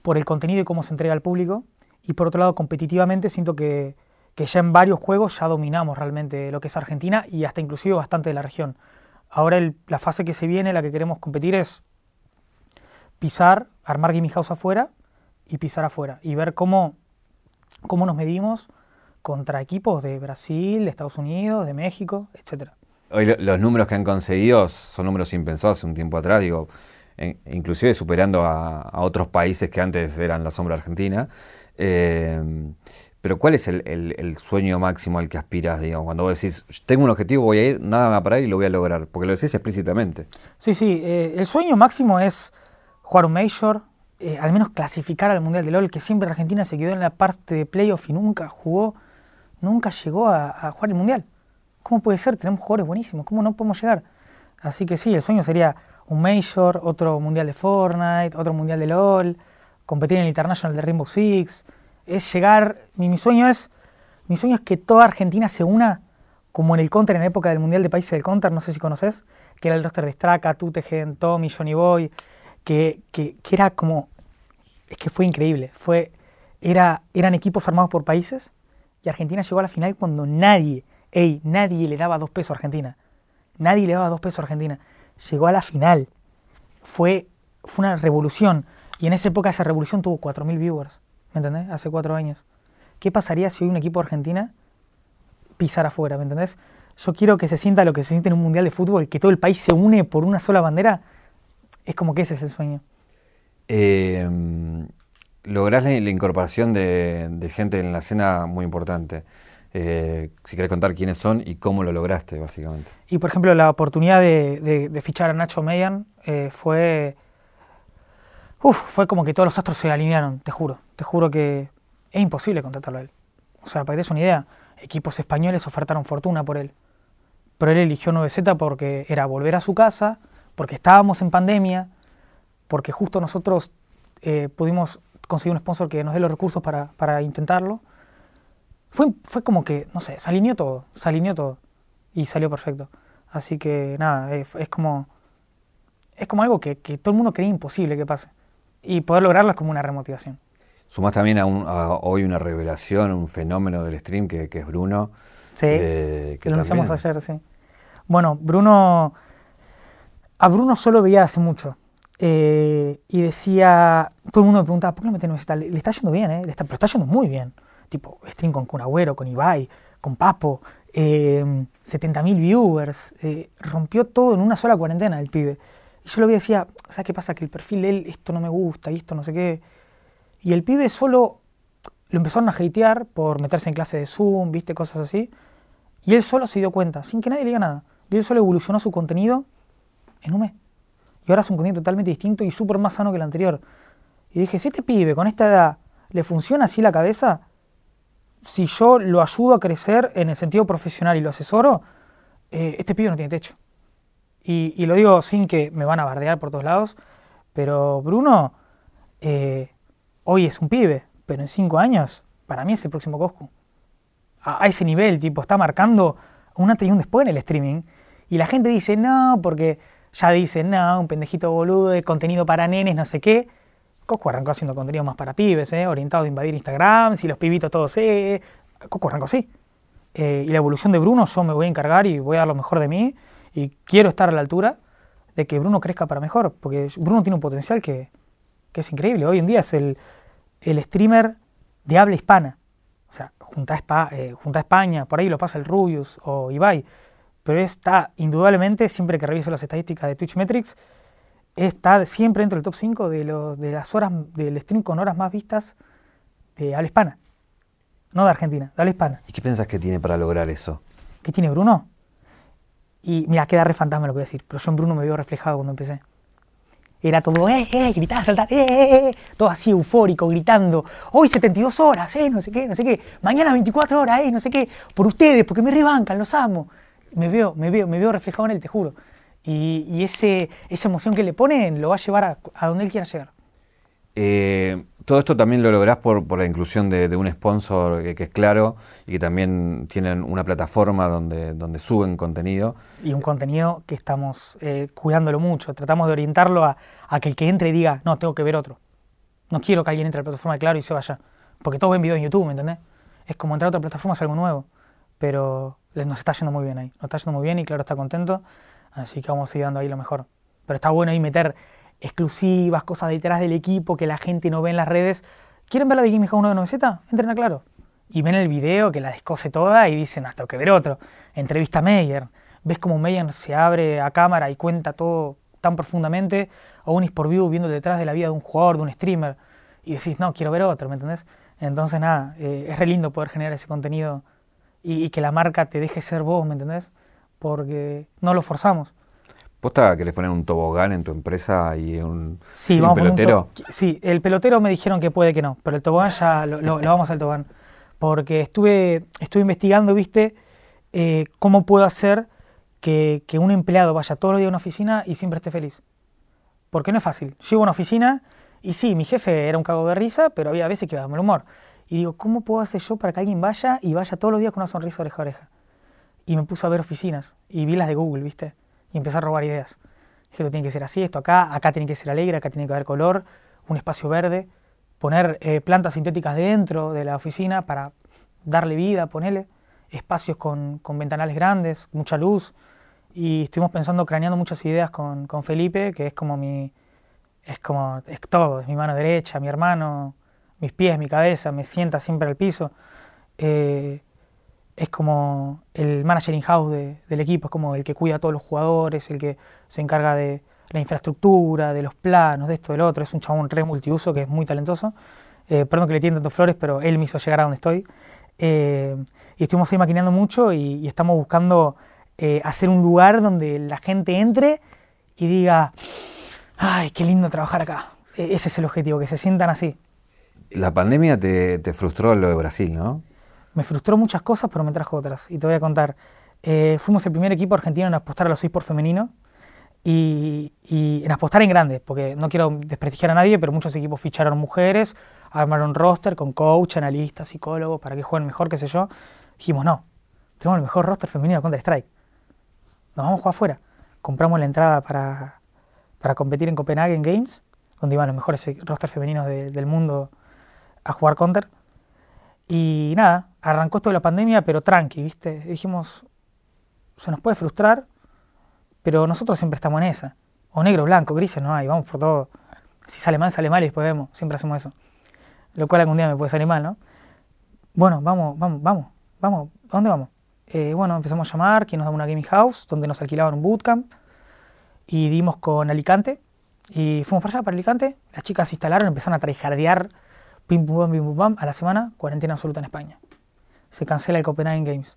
por el contenido y cómo se entrega al público. Y por otro lado, competitivamente, siento que, que ya en varios juegos ya dominamos realmente lo que es Argentina y hasta inclusive bastante de la región. Ahora la fase que se viene, la que queremos competir es pisar, armar Gaming House afuera y pisar afuera y ver cómo, cómo nos medimos contra equipos de Brasil, de Estados Unidos, de México, etcétera. Hoy los números que han conseguido son números impensados hace un tiempo atrás, digo, inclusive superando a, otros países que antes eran la sombra argentina. Eh, Pero ¿cuál es el, sueño máximo al que aspiras, digamos? Cuando vos decís, tengo un objetivo, voy a ir, nada me va a parar y lo voy a lograr. Porque lo decís explícitamente. Sí, sí. Eh, el sueño máximo es jugar un Major, eh, al menos clasificar al Mundial de LOL, que siempre Argentina se quedó en la parte de playoff y nunca jugó, nunca llegó a, jugar el Mundial. ¿Cómo puede ser? Tenemos jugadores buenísimos, ¿cómo no podemos llegar? Así que sí, el sueño sería un Major, otro Mundial de Fortnite, otro Mundial de LOL, competir en el International de Rainbow Six, es llegar, mi, sueño es, mi sueño es que toda Argentina se una como en el Counter en la época del Mundial de Países del Counter, no sé si conoces, que era el roster de Straka, Tutegen, Tommy, Johnny Boy, que, que, era como, es que fue increíble, fue, era, eran equipos armados por países y Argentina llegó a la final cuando nadie, ey, nadie le daba dos pesos a Argentina, nadie le daba dos pesos a Argentina, llegó a la final, fue, fue una revolución y en esa época esa revolución tuvo 4.000 viewers. ¿me entendés? Hace cuatro años. ¿Qué pasaría si hoy un equipo de Argentina pisara afuera, ¿me entendés? Yo quiero que se sienta lo que se siente en un mundial de fútbol, que todo el país se une por una sola bandera. Es como que ese es el sueño. Eh, lográs la, incorporación de, gente en la escena muy importante. Eh, si querés contar quiénes son y cómo lo lograste, básicamente. Y por ejemplo, la oportunidad de, fichar a Nacho Meyan eh, fue Uf, fue como que todos los astros se alinearon, te juro. Te juro que es imposible contratarlo a él. O sea, para que te des una idea, equipos españoles ofertaron fortuna por él. Pero él eligió 9Z porque era volver a su casa, porque estábamos en pandemia, porque justo nosotros eh, pudimos conseguir un sponsor que nos dé los recursos para, intentarlo. Fue, fue como que, no sé, se alineó todo, se alineó todo. Y salió perfecto. Así que nada, es, como. Es como algo que, que todo el mundo creía imposible que pase y poder lograrlo es como una remotivación. Sumás también a, hoy una revelación, un fenómeno del stream que, es Bruno. Sí, eh, que lo anunciamos ayer, sí. Bueno, Bruno, a Bruno solo veía hace mucho. Eh, y decía, todo el mundo me preguntaba, ¿por qué no meten está Le, está yendo bien, ¿eh? Le está, pero está yendo muy bien. Tipo, stream con Kun Agüero, con Ibai, con Papo, eh, 70.000 viewers. Eh, rompió todo en una sola cuarentena el pibe. Y yo lo vi y decía, ¿sabes qué pasa? Que el perfil de él, esto no me gusta y esto no sé qué. Y el pibe solo lo empezaron a hatear por meterse en clase de Zoom, viste, cosas así. Y él solo se dio cuenta, sin que nadie le diga nada. Y él solo evolucionó su contenido en un mes. Y ahora es un contenido totalmente distinto y súper más sano que el anterior. Y dije, si este pibe con esta edad le funciona así la cabeza, si yo lo ayudo a crecer en el sentido profesional y lo asesoro, eh, este pibe no tiene techo. Y, lo digo sin que me van a bardear por todos lados, pero Bruno eh, hoy es un pibe, pero en cinco años para mí es el próximo Coscu. A, ese nivel, tipo, está marcando un antes y un después en el streaming. Y la gente dice, no, porque ya dice, no, un pendejito boludo de contenido para nenes, no sé qué. Coscu arrancó haciendo contenido más para pibes, ¿eh? orientado a invadir Instagram, si los pibitos todos, eh. Coscu arrancó así. Eh, y la evolución de Bruno yo me voy a encargar y voy a dar lo mejor de mí y quiero estar a la altura de que Bruno crezca para mejor, porque Bruno tiene un potencial que, es increíble. Hoy en día es el, streamer de habla hispana. O sea, junta a, eh, España, por ahí lo pasa el Rubius o Ibai, pero está indudablemente, siempre que reviso las estadísticas de Twitch Metrics, está siempre dentro del top 5 de, los, de las horas del stream con horas más vistas de habla hispana. No de Argentina, de habla hispana. ¿Y qué piensas que tiene para lograr eso? ¿Qué tiene Bruno? Y mira, queda re fantasma lo que voy a decir, pero yo en Bruno me vio reflejado cuando empecé. Era todo, eh, eh, gritar, saltar, eh, eh, eh, todo así eufórico, gritando, hoy 72 horas, eh, no sé qué, no sé qué, mañana 24 horas, eh, no sé qué, por ustedes, porque me rebancan, los amo. Me veo, me veo, me veo reflejado en él, te juro. Y, y ese, esa emoción que le ponen lo va a llevar a, a donde él quiera llegar. Eh, todo esto también lo lográs por, la inclusión de, un sponsor que, es claro y que también tienen una plataforma donde, donde suben contenido. Y un contenido que estamos eh, cuidándolo mucho. Tratamos de orientarlo a, que el que entre diga, no, tengo que ver otro. No quiero que alguien entre a la plataforma de Claro y se vaya. Porque todos ven videos en YouTube, ¿me entendés? Es como entrar a otra plataforma es algo nuevo. Pero nos está yendo muy bien ahí. Nos está yendo muy bien y Claro está contento. Así que vamos a ir dando ahí lo mejor. Pero está bueno ahí meter exclusivas, cosas detrás del equipo que la gente no ve en las redes. ¿Quieren ver la de Game 1 de 9Z? Entren a Claro. Y ven el video que la descose toda y dicen, hasta ah, que ver otro. Entrevista a Meyer. Ves como Meyer se abre a cámara y cuenta todo tan profundamente. O un por View viendo detrás de la vida de un jugador, de un streamer. y decís, no, quiero ver otro, ¿me entendés? Entonces, nada, eh, es re lindo poder generar ese contenido y, y, que la marca te deje ser vos, ¿me entendés? Porque no lo forzamos. ¿Posta querés poner un tobogán en tu empresa y un, sí, un vamos un pelotero? to- sí, el pelotero me dijeron que puede que no, pero el tobogán ya lo, lo- lo vamos al tobogán. Porque estuve, estuve investigando, viste, eh, cómo puedo hacer que, que un empleado vaya todos los días a una oficina y siempre esté feliz. Porque no es fácil. Llego a una oficina y sí, mi jefe era un cago de risa, pero había veces que iba de mal humor. Y digo, ¿cómo puedo hacer yo para que alguien vaya y vaya todos los días con una sonrisa oreja a oreja? Y me puse a ver oficinas y vi las de Google, ¿viste? Y empecé a robar ideas. Dije, esto tiene que ser así, esto acá, acá tiene que ser alegre, acá tiene que haber color, un espacio verde, poner eh, plantas sintéticas dentro de la oficina para darle vida, ponerle espacios con, con ventanales grandes, mucha luz. Y estuvimos pensando, craneando muchas ideas con, con Felipe, que es como mi, es como, es todo, es mi mano derecha, mi hermano, mis pies, mi cabeza, me sienta siempre al piso. Eh, es como el manager in-house de- del equipo, es como el que cuida a todos los jugadores, el que se encarga de la infraestructura, de los planos, de esto, del otro. Es un chabón re multiuso que es muy talentoso. Eh, perdón que le tiene tantos flores, pero él me hizo llegar a donde estoy. Eh, y estuvimos ahí maquinando mucho y, estamos buscando eh, hacer un lugar donde la gente entre y diga, ay, qué lindo trabajar acá. E- ese es el objetivo, que se sientan así. La pandemia te frustró lo de Brasil, ¿no? Me frustró muchas cosas, pero me trajo otras. Y te voy a contar. Eh, fuimos el primer equipo argentino en apostar a los eSports femenino y, en apostar en grande, porque no quiero desprestigiar a nadie, pero muchos equipos ficharon mujeres, armaron roster con coach, analistas, psicólogos, para que jueguen mejor, qué sé yo. Dijimos, no, tenemos el mejor roster femenino de Counter-Strike. Nos vamos a jugar afuera. Compramos la entrada para, para competir en Copenhagen Games, donde iban los mejores rosters femeninos de- del mundo a jugar Counter. Y nada, arrancó esto de la pandemia, pero tranqui, ¿viste? Dijimos, se nos puede frustrar, pero nosotros siempre estamos en esa. O negro, blanco, grises no hay, vamos por todo. Si sale mal, sale mal y después vemos, siempre hacemos eso. Lo cual algún día me puede salir mal, ¿no? Bueno, vamos, vamos, vamos, vamos, ¿a dónde vamos? Eh, bueno, empezamos a llamar, que nos daba una gaming house, donde nos alquilaban un bootcamp, y dimos con Alicante, y fuimos para allá, para Alicante, las chicas se instalaron, empezaron a tryhardear, pim pum pam, pim pum pam, a la semana, cuarentena absoluta en España. Se cancela el Copenhagen Games.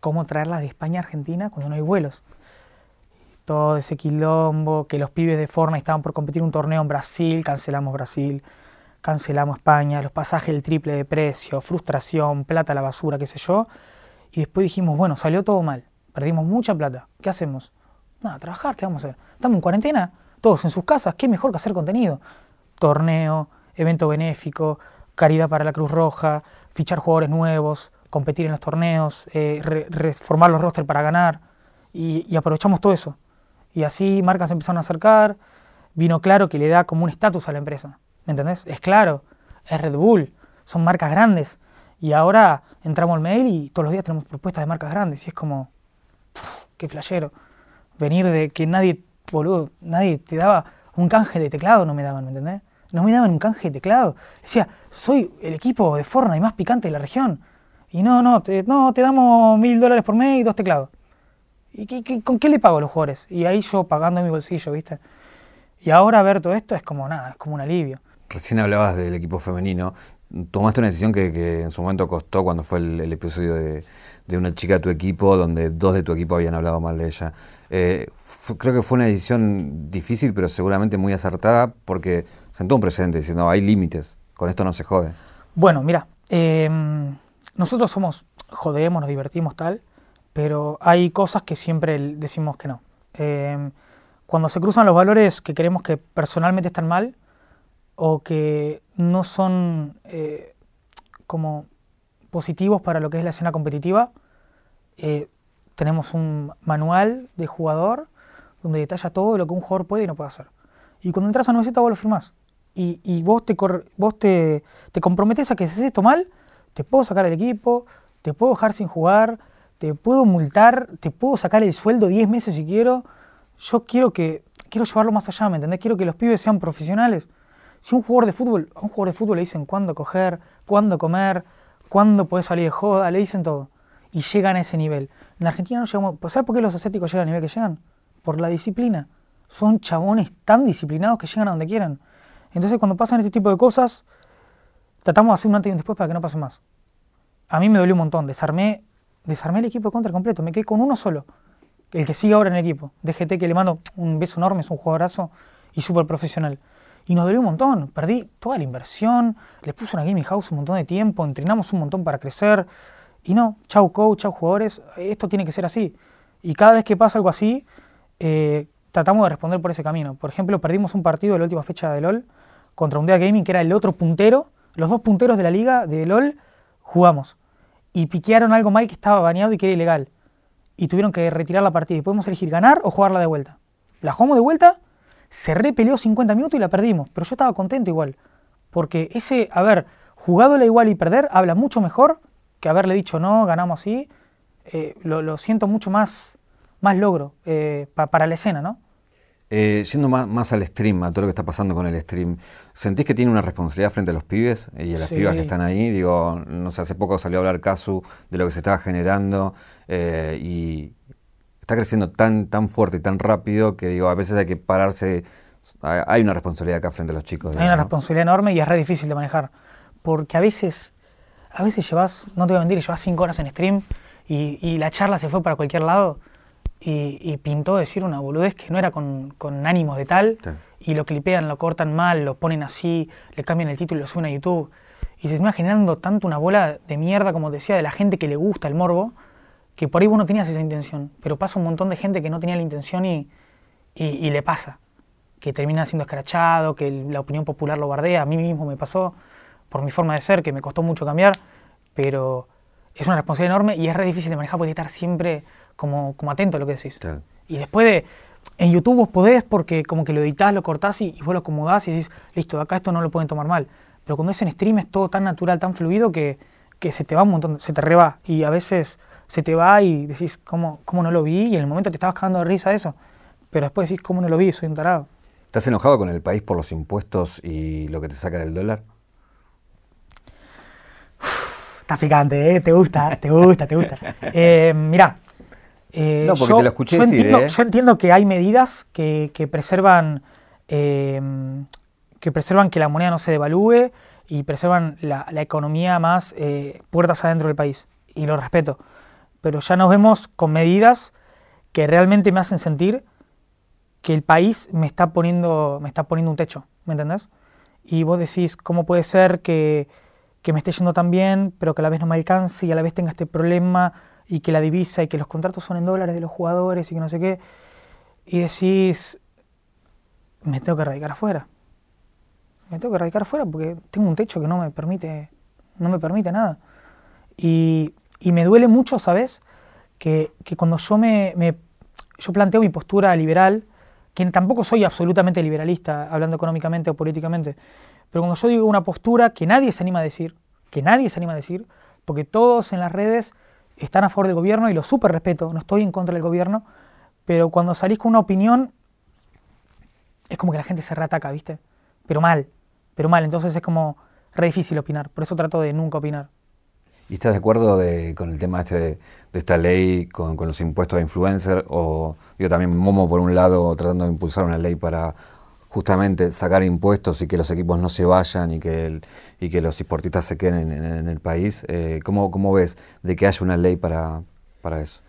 ¿Cómo traerlas de España a Argentina cuando no hay vuelos? Todo ese quilombo, que los pibes de Fortnite estaban por competir un torneo en Brasil, cancelamos Brasil, cancelamos España, los pasajes el triple de precio, frustración, plata a la basura, qué sé yo. Y después dijimos, bueno, salió todo mal, perdimos mucha plata, ¿qué hacemos? Nada, trabajar, ¿qué vamos a hacer? Estamos en cuarentena, todos en sus casas, ¿qué mejor que hacer contenido? Torneo, evento benéfico, caridad para la Cruz Roja, fichar jugadores nuevos, competir en los torneos, eh, re- reformar los rosters para ganar, y, y aprovechamos todo eso. Y así marcas se empezaron a acercar, vino claro que le da como un estatus a la empresa, ¿me entendés? Es claro, es Red Bull, son marcas grandes, y ahora entramos al mail y todos los días tenemos propuestas de marcas grandes, y es como, puf, qué flashero, venir de que nadie, boludo, nadie te daba un canje de teclado, no me daban, ¿me entendés? No me daban un canje de teclado. Decía, soy el equipo de Fortnite más picante de la región. Y no, no, te, no, te damos mil dólares por mes y dos teclados. ¿Y qué- con qué le pago a los jugadores? Y ahí yo pagando en mi bolsillo, ¿viste? Y ahora ver todo esto es como nada, es como un alivio. Recién hablabas del equipo femenino. Tomaste una decisión que, en su momento costó cuando fue el, episodio de, una chica de tu equipo, donde dos de tu equipo habían hablado mal de ella. Eh, creo que fue una decisión difícil, pero seguramente muy acertada, porque sentó un precedente diciendo, hay límites, con esto no se jode. Bueno, mira, em, nosotros somos, jodemos, nos divertimos tal, pero hay cosas que siempre decimos que no. Em, cuando se cruzan los valores que creemos que personalmente están mal o que no son eh, como positivos para lo que es la escena competitiva, eh, tenemos un manual de jugador donde detalla todo lo que un jugador puede y no puede hacer. Y cuando entras a una meseta vos lo firmás. Y, vos, te, vos te, te comprometes a que si haces esto mal, te puedo sacar del equipo, te puedo dejar sin jugar, te puedo multar, te puedo sacar el sueldo 10 meses si quiero. Yo quiero que quiero llevarlo más allá, ¿me entendés? Quiero que los pibes sean profesionales. Si un jugador de fútbol, a un jugador de fútbol le dicen cuándo coger, cuándo comer, cuándo puede salir de joda, le dicen todo. Y llegan a ese nivel. En Argentina no llegamos. ¿Sabes por qué los asiáticos llegan al nivel que llegan? Por la disciplina. Son chabones tan disciplinados que llegan a donde quieran. Entonces cuando pasan este tipo de cosas, tratamos de hacer un antes y un después para que no pase más. A mí me dolió un montón, desarmé, desarmé el equipo de contra completo, me quedé con uno solo, el que sigue ahora en el equipo, DGT que le mando un beso enorme, es un jugadorazo y súper profesional. Y nos dolió un montón, perdí toda la inversión, les puse una gaming house un montón de tiempo, entrenamos un montón para crecer. Y no, chau coach, chau jugadores, esto tiene que ser así. Y cada vez que pasa algo así, eh, tratamos de responder por ese camino. Por ejemplo, perdimos un partido de la última fecha de LOL contra un Dea Gaming, que era el otro puntero. Los dos punteros de la liga de LOL jugamos. Y piquearon algo mal que estaba baneado y que era ilegal. Y tuvieron que retirar la partida. Y podemos elegir ganar o jugarla de vuelta. La jugamos de vuelta se repeleó 50 minutos y la perdimos, pero yo estaba contento igual, porque ese haber jugado la igual y perder habla mucho mejor que haberle dicho no, ganamos así, eh, lo, siento mucho más, más logro eh, para la escena, ¿no? Eh, yendo más, más, al stream, a todo lo que está pasando con el stream, ¿sentís que tiene una responsabilidad frente a los pibes y a las pibas que están ahí? Digo, no sé, hace poco salió a hablar Casu de lo que se estaba generando y está creciendo tan, tan fuerte y tan rápido que digo, a veces hay que pararse. Hay una responsabilidad acá frente a los chicos. Hay una responsabilidad enorme y es re difícil de manejar. Porque a veces, a veces llevas, no te voy a mentir, llevas cinco horas en stream y, la charla se fue para cualquier lado y, pintó decir una boludez que no era con, con ánimos de tal y lo clipean, lo cortan mal, lo ponen así, le cambian el título y lo suben a YouTube. Y se está generando tanto una bola de mierda, como decía, de la gente que le gusta el morbo, que por ahí vos no tenías esa intención, pero pasa un montón de gente que no tenía la intención y, y, le pasa, que termina siendo escrachado, que la opinión popular lo bardea, a mí mismo me pasó por mi forma de ser, que me costó mucho cambiar, pero es una responsabilidad enorme y es re difícil de manejar porque estar siempre como, como atento a lo que decís. Y después de, en YouTube vos podés porque como que lo editas lo cortás y, vos lo acomodás y decís, listo, acá esto no lo pueden tomar mal. Pero cuando es en stream es todo tan natural, tan fluido que, que se te va un montón, se te reba. Y a veces se te va y decís, ¿cómo, ¿cómo no lo vi? Y en el momento te estabas cagando de risa eso. Pero después decís, ¿cómo no lo vi? Soy un tarado. ¿Estás enojado con el país por los impuestos y lo que te saca del dólar? está picante, ¿eh? Te gusta, te gusta, te gusta. Eh, mirá. Eh, no, porque te lo escuché yo decir, entiendo, ¿eh? Yo entiendo que hay medidas que, que preservan que preservan que la moneda no se devalúe y preservan la, la economía más puertas adentro del país. Y lo respeto pero ya nos vemos con medidas que realmente me hacen sentir que el país me está poniendo, me está poniendo un techo, ¿me entendés? Y vos decís, ¿cómo puede ser que, me esté yendo tan bien, pero que a la vez no me alcance y a la vez tenga este problema y que la divisa y que los contratos son en dólares de los jugadores y que no sé qué? Y decís, me tengo que radicar afuera. Me tengo que radicar afuera porque tengo un techo que no me permite, no me permite nada. Y y me duele mucho, ¿sabes? Que, cuando yo me, yo planteo mi postura liberal, que tampoco soy absolutamente liberalista, hablando económicamente o políticamente, pero cuando yo digo una postura que nadie se anima a decir, que nadie se anima a decir, porque todos en las redes están a favor del gobierno y lo súper respeto, no estoy en contra del gobierno, pero cuando salís con una opinión, es como que la gente se reataca, ¿viste? Pero mal, pero mal, entonces es como re difícil opinar, por eso trato de nunca opinar. ¿Y estás de acuerdo con el tema este de, esta ley con, los impuestos a influencer? O yo también Momo por un lado tratando de impulsar una ley para justamente sacar impuestos y que los equipos no se vayan y que, y que los deportistas se queden en, el país. Eh, ¿cómo, ¿cómo, ves de que haya una ley para, para eso?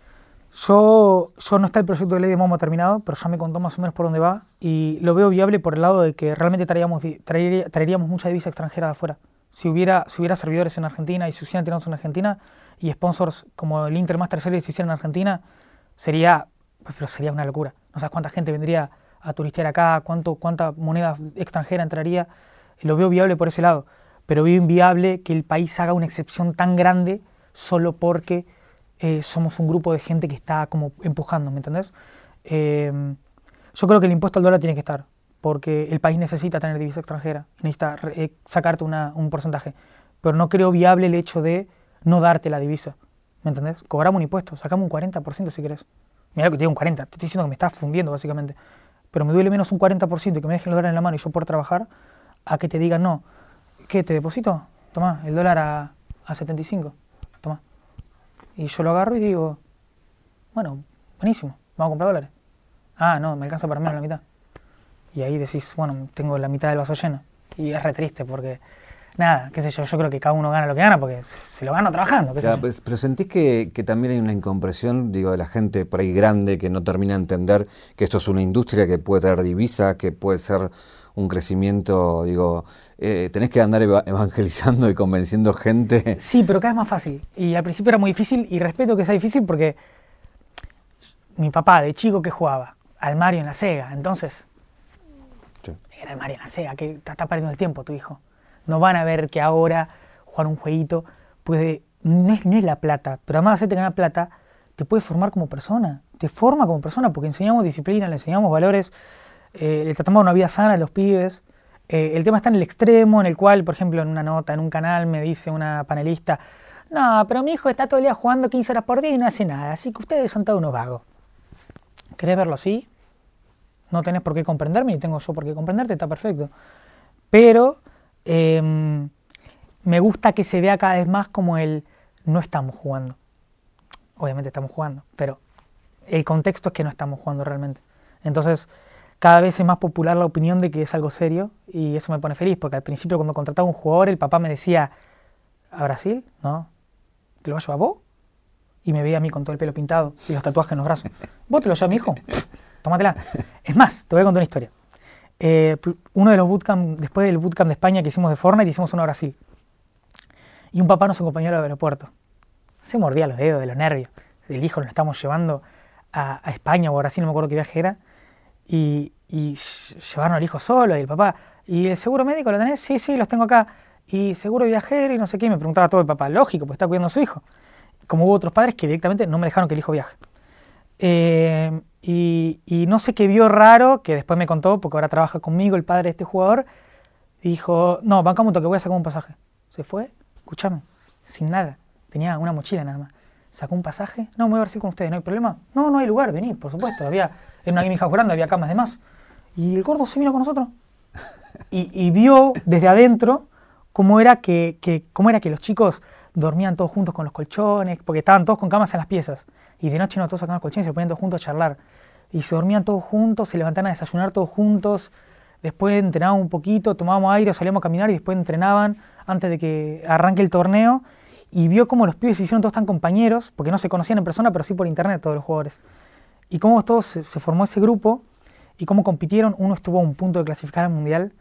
Yo, yo no está el proyecto de ley de Momo terminado, pero ya me contó más o menos por dónde va y lo veo viable por el lado de que realmente traeríamos, traeríamos mucha divisa extranjera de afuera si hubiera, si hubiera servidores en Argentina y si hubieran tirados en Argentina y sponsors como el Inter Master Series se hicieran en Argentina, sería, pero sería una locura. No sabes cuánta gente vendría a turistear acá, cuánto, cuánta moneda extranjera entraría. Lo veo viable por ese lado, pero veo inviable que el país haga una excepción tan grande solo porque eh, somos un grupo de gente que está como empujando, ¿me entendés? Eh, yo creo que el impuesto al dólar tiene que estar porque el país necesita tener divisa extranjera, necesita eh, sacarte un porcentaje. Pero no creo viable el hecho de no darte la divisa. ¿Me entendés? Cobramos un impuesto, sacamos un 40% si querés. Mira que te digo un 40, te estoy diciendo que me estás fundiendo básicamente. Pero me duele menos un 40% y que me dejen el dólar en la mano y yo por trabajar, a que te digan no. ¿Qué? ¿Te deposito? Toma, el dólar a, a 75. Toma. Y yo lo agarro y digo, bueno, buenísimo, vamos a comprar dólares. Ah, no, me alcanza para menos la mitad. Y ahí decís, bueno, tengo la mitad del vaso lleno. Y es re triste porque, nada, qué sé yo, yo creo que cada uno gana lo que gana porque se lo gana trabajando. Qué sé yo. pues, pero sentís que, que también hay una incompresión, digo, de la gente por ahí grande que no termina de entender que esto es una industria que puede traer divisas, que puede ser un crecimiento, digo, eh, tenés que andar eva- evangelizando y convenciendo gente. Sí, pero cada vez más fácil. Y al principio era muy difícil y respeto que sea difícil porque mi papá de chico que jugaba al Mario en la Sega, entonces Sí. era el Mario en la Sega, que te está perdiendo el tiempo tu hijo. No van a ver que ahora jugar un jueguito puede, no es, no es la plata, pero además de hacerte ganar plata, te puede formar como persona, te forma como persona porque enseñamos disciplina, le enseñamos valores, eh, le tratamos una vida sana a los pibes. Eh, el tema está en el extremo en el cual, por ejemplo, en una nota, en un canal, me dice una panelista, no, pero mi hijo está todo el día jugando 15 horas por día y no hace nada, así que ustedes son todos unos vagos. ¿Querés verlo así? No tenés por qué comprenderme, ni tengo yo por qué comprenderte, está perfecto. Pero em, me gusta que se vea cada vez más como el no estamos jugando. Obviamente estamos jugando, pero el contexto es que no estamos jugando realmente. Entonces, cada vez es más popular la opinión de que es algo serio y eso me pone feliz, porque al principio cuando contrataba un jugador, el papá me decía, ¿a Brasil? No. ¿Te lo vas a llevar vos? Y me veía a mí con todo el pelo pintado y los tatuajes en los brazos. ¿Vos te lo llevas, mi hijo? Tómatela. Es más, te voy a contar una historia. Eh, uno de los bootcamp, después del bootcamp de España que hicimos de Fortnite, hicimos uno a Brasil. Y un papá nos acompañó al aeropuerto. Se mordía los dedos de los nervios. El hijo lo estamos llevando a, España o a Brasil, no me acuerdo qué viaje era. Y, y llevaron al hijo solo y el papá. ¿Y el seguro médico lo tenés? Sí, sí, los tengo acá. Y seguro viajero y no sé qué. Me preguntaba todo el papá. Lógico, pues está cuidando a su hijo. Como hubo otros padres que directamente no me dejaron que el hijo viaje. Eh, y, no sé qué vio raro, que después me contó, porque ahora trabaja conmigo el padre de este jugador, dijo, no, bancame un toque, voy a sacar un pasaje. Se fue, escúchame, sin nada, tenía una mochila nada más. Sacó un pasaje, no, me voy a ver si con ustedes, ¿no hay problema? No, no hay lugar, vení, por supuesto, había, en una hija grande había camas de más. Y el gordo se vino con nosotros. Y, y vio desde adentro cómo era que, que- cómo era que los chicos dormían todos juntos con los colchones, porque estaban todos con camas en las piezas. Y de noche no todos sacaban los colchones y se ponían todos juntos a charlar. Y se dormían todos juntos, se levantaban a desayunar todos juntos. Después entrenaban un poquito, tomábamos aire, salíamos a caminar y después entrenaban antes de que arranque el torneo. Y vio cómo los pibes se hicieron todos tan compañeros, porque no se conocían en persona, pero sí por internet todos los jugadores. Y cómo todos se, se formó ese grupo y cómo compitieron. Uno estuvo a un punto de clasificar al mundial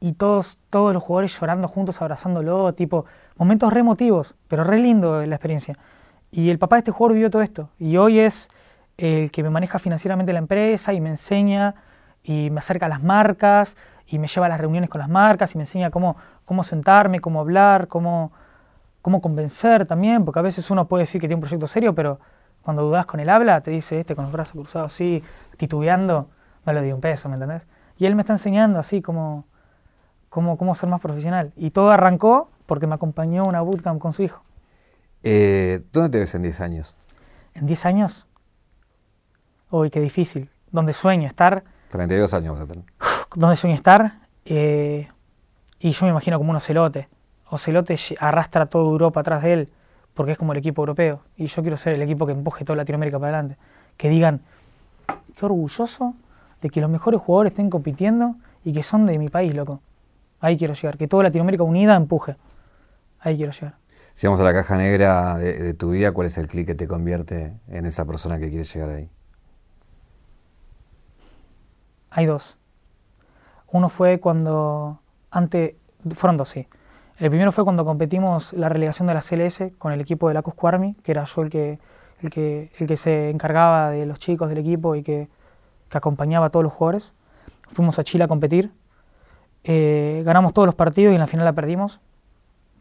y todos, todos los jugadores llorando juntos, abrazándolo, tipo, momentos re emotivos, pero re lindo la experiencia. Y el papá de este jugador vivió todo esto. Y hoy es el que me maneja financieramente la empresa y me enseña y me acerca a las marcas y me lleva a las reuniones con las marcas y me enseña cómo, cómo sentarme, cómo hablar, cómo, cómo convencer también, porque a veces uno puede decir que tiene un proyecto serio, pero cuando dudas con el habla, te dice este con los brazos cruzados así, titubeando, no le di un peso, ¿me entendés? Y él me está enseñando así como cómo, cómo ser más profesional. Y todo arrancó porque me acompañó a una bootcamp con su hijo. Eh, ¿Dónde te ves en 10 años? En 10 años, uy, qué difícil. Donde sueño estar, 32 años vas a tener. donde sueño estar, eh, y yo me imagino como un ocelote. Ocelote arrastra a toda Europa atrás de él, porque es como el equipo europeo. Y yo quiero ser el equipo que empuje toda Latinoamérica para adelante. Que digan, qué orgulloso de que los mejores jugadores estén compitiendo y que son de mi país, loco. Ahí quiero llegar, que toda Latinoamérica unida empuje. Ahí quiero llegar. Si vamos a la caja negra de, tu vida, ¿cuál es el clic que te convierte en esa persona que quiere llegar ahí? Hay dos. Uno fue cuando, antes, fueron dos, sí. El primero fue cuando competimos la relegación de la CLS con el equipo de la Cusco Army, que era yo el que, el que, el que se encargaba de los chicos del equipo y que, que acompañaba a todos los jugadores. Fuimos a Chile a competir. Eh, ganamos todos los partidos y en la final la perdimos.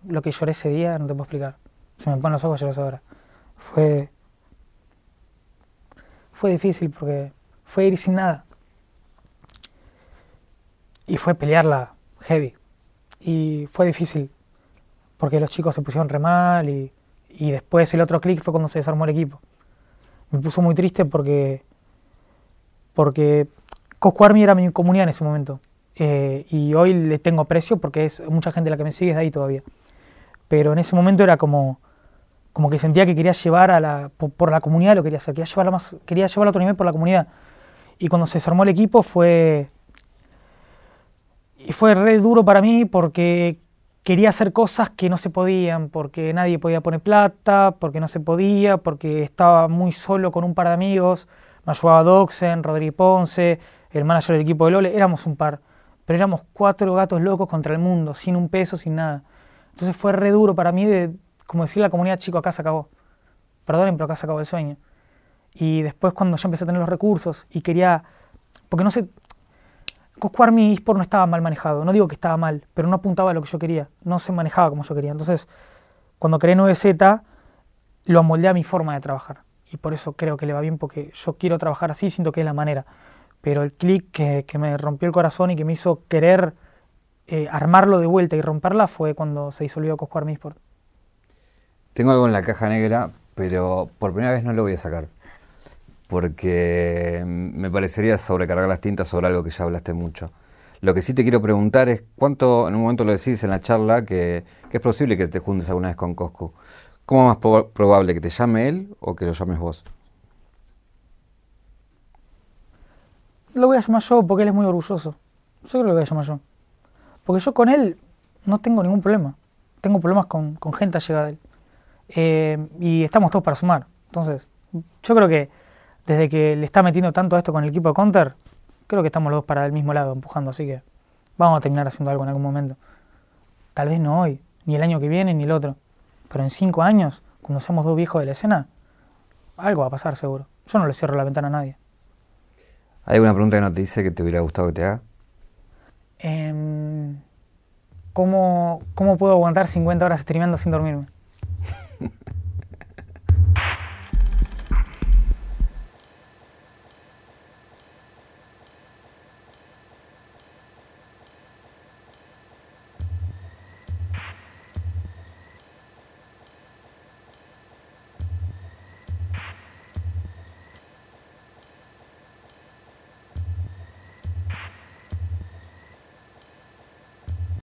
Lo que lloré ese día no te puedo explicar. Se me ponen los ojos llorar ahora. Fue, fue difícil porque fue ir sin nada y fue pelearla heavy. Y fue difícil, porque los chicos se pusieron re mal y, y después el otro clic fue cuando se desarmó el equipo. Me puso muy triste porque, porque Cosco Army era mi comunidad en ese momento. Eh, y hoy le tengo precio porque es mucha gente la que me sigue es de ahí todavía. Pero en ese momento era como, como que sentía que quería llevar a la, por, la comunidad lo quería hacer, quería llevarla más, quería llevarlo a otro nivel por la comunidad. Y cuando se desarmó el equipo fue, y fue re duro para mí porque quería hacer cosas que no se podían, porque nadie podía poner plata, porque no se podía, porque estaba muy solo con un par de amigos. Me ayudaba Doxen, Rodríguez Ponce, el manager del equipo de Lole, éramos un par, pero éramos cuatro gatos locos contra el mundo, sin un peso, sin nada. Entonces fue re duro para mí de, como decir la comunidad, chico, acá se acabó. Perdonen, pero acá se acabó el sueño. Y después cuando yo empecé a tener los recursos y quería, porque no sé, Cosco mi eSport no estaba mal manejado, no digo que estaba mal, pero no apuntaba a lo que yo quería, no se manejaba como yo quería. Entonces, cuando creé 9Z, lo amoldé a mi forma de trabajar. Y por eso creo que le va bien, porque yo quiero trabajar así, siento que es la manera. Pero el clic que, me rompió el corazón y que me hizo querer eh, armarlo de vuelta y romperla fue cuando se disolvió Cosco mi eSport. Tengo algo en la caja negra, pero por primera vez no lo voy a sacar porque me parecería sobrecargar las tintas sobre algo que ya hablaste mucho. Lo que sí te quiero preguntar es cuánto, en un momento lo decís en la charla, que, es posible que te juntes alguna vez con Cosco. ¿Cómo es más probable que te llame él o que lo llames vos? Lo voy a llamar yo porque él es muy orgulloso. Yo creo que lo voy a llamar yo. Porque yo con él no tengo ningún problema. Tengo problemas con, gente allegada de él. Eh, y estamos todos para sumar. Entonces, yo creo que desde que le está metiendo tanto a esto con el equipo de Counter, creo que estamos los dos para el mismo lado empujando, así que vamos a terminar haciendo algo en algún momento. Tal vez no hoy, ni el año que viene, ni el otro. Pero en cinco años, cuando seamos dos viejos de la escena, algo va a pasar seguro. Yo no le cierro la ventana a nadie. ¿Hay alguna pregunta que no te dice que te hubiera gustado que te haga? Em, ¿cómo, ¿Cómo puedo aguantar 50 horas streameando sin dormirme?